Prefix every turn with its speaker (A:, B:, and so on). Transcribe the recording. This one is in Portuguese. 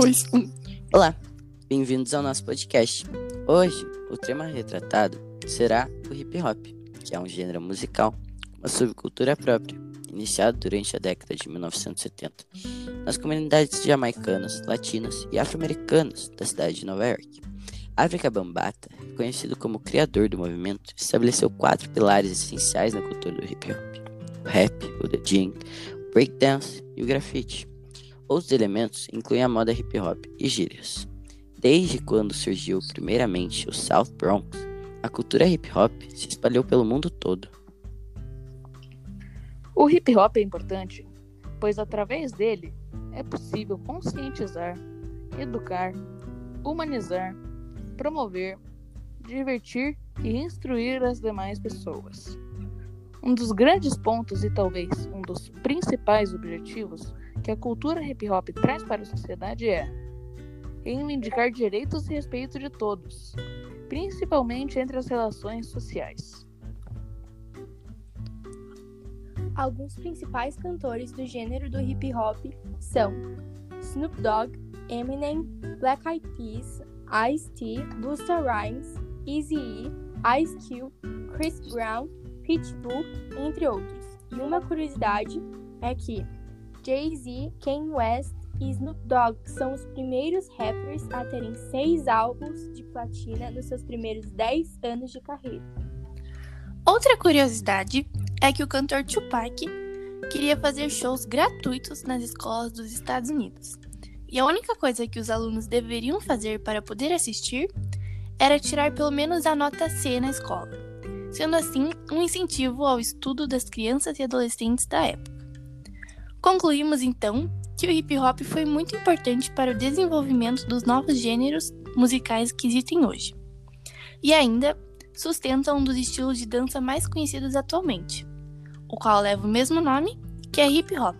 A: Dois, um. Olá, bem-vindos ao nosso podcast. Hoje, o tema retratado será o hip hop, que é um gênero musical, uma subcultura própria, iniciado durante a década de 1970 nas comunidades jamaicanas, latinas e afro-americanas da cidade de Nova York. África Bambata, conhecido como criador do movimento, estabeleceu quatro pilares essenciais na cultura do hip hop: o rap, o DJing, o breakdance e o grafite. Outros elementos incluem a moda hip hop e gírias. Desde quando surgiu primeiramente o South Bronx, a cultura hip hop se espalhou pelo mundo todo.
B: O hip hop é importante, pois através dele é possível conscientizar, educar, humanizar, promover, divertir e instruir as demais pessoas. Um dos grandes pontos e talvez um dos principais objetivos que a cultura hip hop traz para a sociedade é reivindicar direitos e respeito de todos, principalmente entre as relações sociais.
C: Alguns principais cantores do gênero do hip hop são Snoop Dogg, Eminem, Black Eyed Peas, Ice-T, Busta Rhymes, Eazy-E, Ice Cube, Chris Brown, Pitbull, entre outros. E uma curiosidade é que Jay-Z, Kanye West e Snoop Dogg são os primeiros rappers a terem seis álbuns de platina nos seus primeiros 10 anos de carreira.
D: Outra curiosidade é que o cantor Tupac queria fazer shows gratuitos nas escolas dos Estados Unidos. E a única coisa que os alunos deveriam fazer para poder assistir era tirar pelo menos a nota C na escola, sendo assim um incentivo ao estudo das crianças e adolescentes da época. Concluímos então que o hip hop foi muito importante para o desenvolvimento dos novos gêneros musicais que existem hoje. E ainda sustenta um dos estilos de dança mais conhecidos atualmente, o qual leva o mesmo nome, que é hip hop.